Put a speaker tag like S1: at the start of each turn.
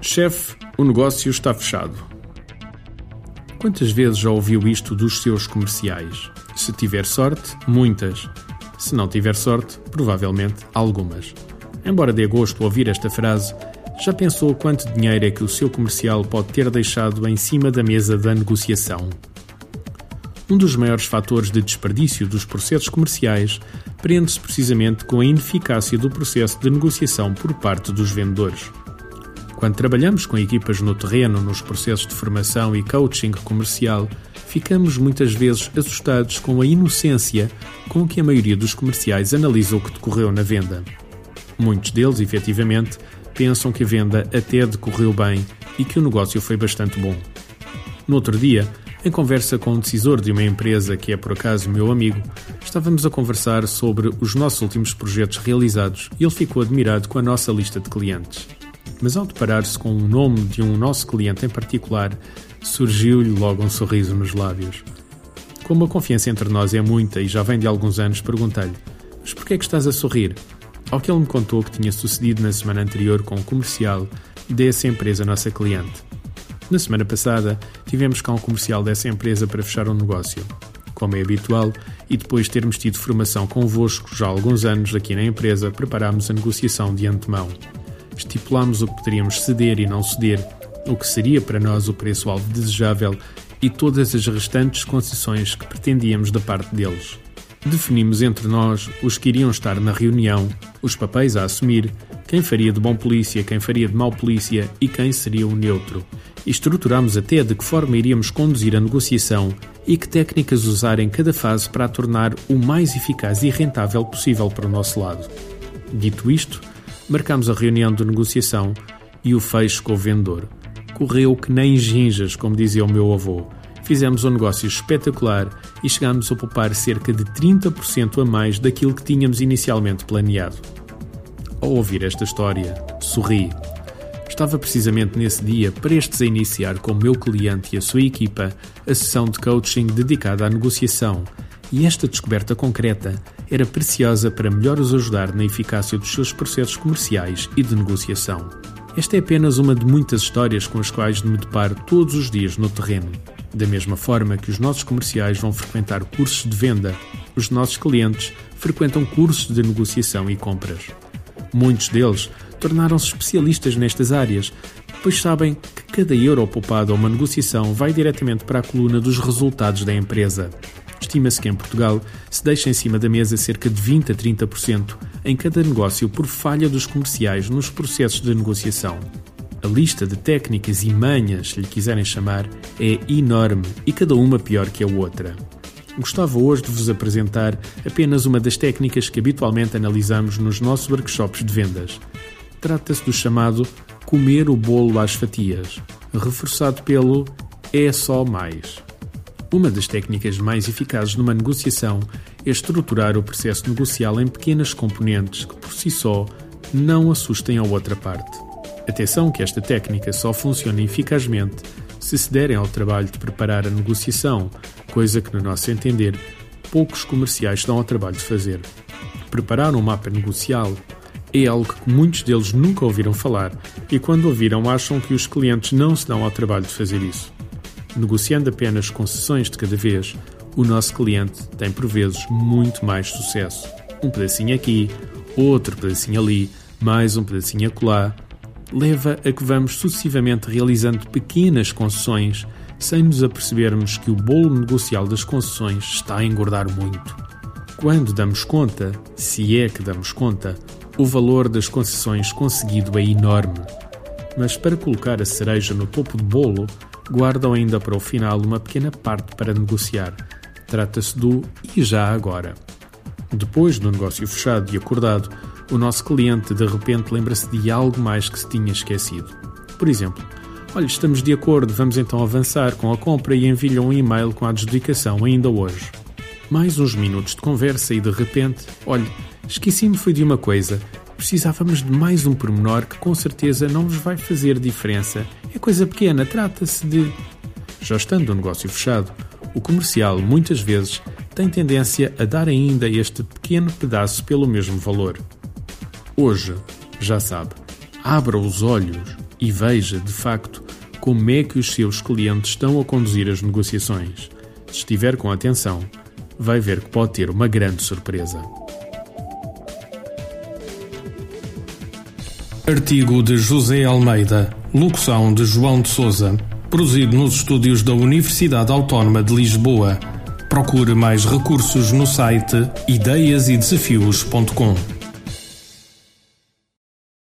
S1: Chefe, o negócio está fechado. Quantas vezes já ouviu isto dos seus comerciais? Se tiver sorte, muitas. Se não tiver sorte, provavelmente algumas. Embora dê gosto ouvir esta frase, já pensou quanto dinheiro é que o seu comercial pode ter deixado em cima da mesa da negociação? Um dos maiores fatores de desperdício dos processos comerciais prende-se precisamente com a ineficácia do processo de negociação por parte dos vendedores. Quando trabalhamos com equipas no terreno, nos processos de formação e coaching comercial, ficamos muitas vezes assustados com a inocência com que a maioria dos comerciais analisa o que decorreu na venda. Muitos deles, efetivamente, pensam que a venda até decorreu bem e que o negócio foi bastante bom. No outro dia, em conversa com um decisor de uma empresa que é por acaso meu amigo, estávamos a conversar sobre os nossos últimos projetos realizados e ele ficou admirado com a nossa lista de clientes mas ao deparar-se com o nome de um nosso cliente em particular, surgiu-lhe logo um sorriso nos lábios. Como a confiança entre nós é muita e já vem de alguns anos, perguntei-lhe: Mas porquê é que estás a sorrir? Ao que ele me contou que tinha sucedido na semana anterior com o um comercial dessa empresa nossa cliente. Na semana passada, tivemos cá um comercial dessa empresa para fechar um negócio. Como é habitual, e depois de termos tido formação convosco já há alguns anos aqui na empresa, preparámos a negociação de antemão estipulámos o que poderíamos ceder e não ceder, o que seria para nós o preço-alvo desejável e todas as restantes concessões que pretendíamos da parte deles. Definimos entre nós os que iriam estar na reunião, os papéis a assumir, quem faria de bom polícia, quem faria de mau polícia e quem seria o neutro. E estruturámos até de que forma iríamos conduzir a negociação e que técnicas usar em cada fase para a tornar o mais eficaz e rentável possível para o nosso lado. Dito isto, Marcámos a reunião de negociação e o fecho com o vendedor. Correu que nem ginjas, como dizia o meu avô. Fizemos um negócio espetacular e chegámos a poupar cerca de 30% a mais daquilo que tínhamos inicialmente planeado. Ao ouvir esta história, sorri. Estava precisamente nesse dia prestes a iniciar com o meu cliente e a sua equipa a sessão de coaching dedicada à negociação, e esta descoberta concreta era preciosa para melhor os ajudar na eficácia dos seus processos comerciais e de negociação. Esta é apenas uma de muitas histórias com as quais me deparo todos os dias no terreno. Da mesma forma que os nossos comerciais vão frequentar cursos de venda, os nossos clientes frequentam cursos de negociação e compras. Muitos deles tornaram-se especialistas nestas áreas, pois sabem que cada euro poupado a uma negociação vai diretamente para a coluna dos resultados da empresa. Estima-se que em Portugal se deixa em cima da mesa cerca de 20 a 30% em cada negócio por falha dos comerciais nos processos de negociação. A lista de técnicas e manhas, se lhe quiserem chamar, é enorme e cada uma pior que a outra. Gostava hoje de vos apresentar apenas uma das técnicas que habitualmente analisamos nos nossos workshops de vendas. Trata-se do chamado comer o bolo às fatias, reforçado pelo é só mais. Uma das técnicas mais eficazes numa negociação é estruturar o processo negocial em pequenas componentes que, por si só, não assustem a outra parte. Atenção que esta técnica só funciona eficazmente se se derem ao trabalho de preparar a negociação, coisa que, no nosso entender, poucos comerciais dão ao trabalho de fazer. Preparar um mapa negocial é algo que muitos deles nunca ouviram falar e, quando ouviram, acham que os clientes não se dão ao trabalho de fazer isso negociando apenas concessões de cada vez, o nosso cliente tem por vezes muito mais sucesso. Um pedacinho aqui, outro pedacinho ali, mais um pedacinho acolá, leva a que vamos sucessivamente realizando pequenas concessões sem nos apercebermos que o bolo negocial das concessões está a engordar muito. Quando damos conta, se é que damos conta, o valor das concessões conseguido é enorme. Mas para colocar a cereja no topo do bolo, guardam ainda para o final uma pequena parte para negociar. Trata-se do e já agora. Depois do negócio fechado e acordado, o nosso cliente de repente lembra-se de algo mais que se tinha esquecido. Por exemplo, olha, estamos de acordo, vamos então avançar com a compra e enviam um e-mail com a adjudicação ainda hoje. Mais uns minutos de conversa e de repente, olha, esqueci-me foi de uma coisa. Precisávamos de mais um pormenor que com certeza não vos vai fazer diferença é coisa pequena, trata-se de. Já estando o negócio fechado, o comercial muitas vezes tem tendência a dar ainda este pequeno pedaço pelo mesmo valor. Hoje, Já sabe, abra os olhos e veja, de facto, como é que os seus clientes estão a conduzir as negociações. Se estiver com atenção, vai ver que pode ter uma grande surpresa.
S2: Artigo de José Almeida, locução de João de Souza, produzido nos estúdios da Universidade Autónoma de Lisboa. Procure mais recursos no site ideiasedesafios.com.